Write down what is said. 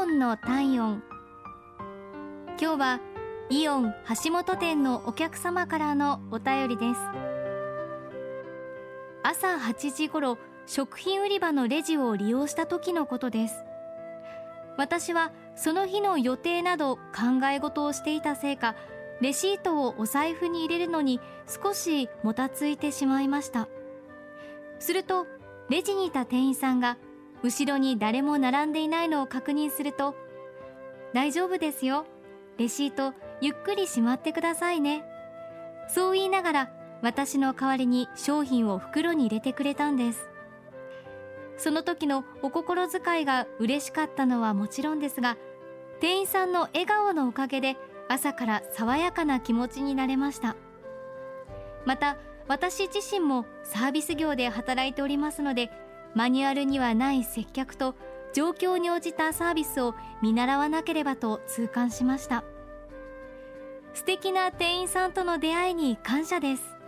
オンの体温。今日はイオン橋本店のお客様からのお便りです。朝8時頃食品売り場のレジを利用した時のことです。私はその日の予定など考え事をしていたせいかレシートをお財布に入れるのに少しもたついてしまいました。するとレジにいた店員さんが後ろに誰も並んでいないのを確認すると大丈夫ですよ。レシートゆっくりしまってくださいね。そう言いながら私の代わりに商品を袋に入れてくれたんです。その時のお心遣いが嬉しかったのはもちろんですが店員さんの笑顔のおかげで朝から爽やかな気持ちになれました。また私自身もサービス業で働いておりますのでマニュアルにはない接客と状況に応じたサービスを見習わなければと痛感しました。素敵な店員さんとの出会いに感謝です。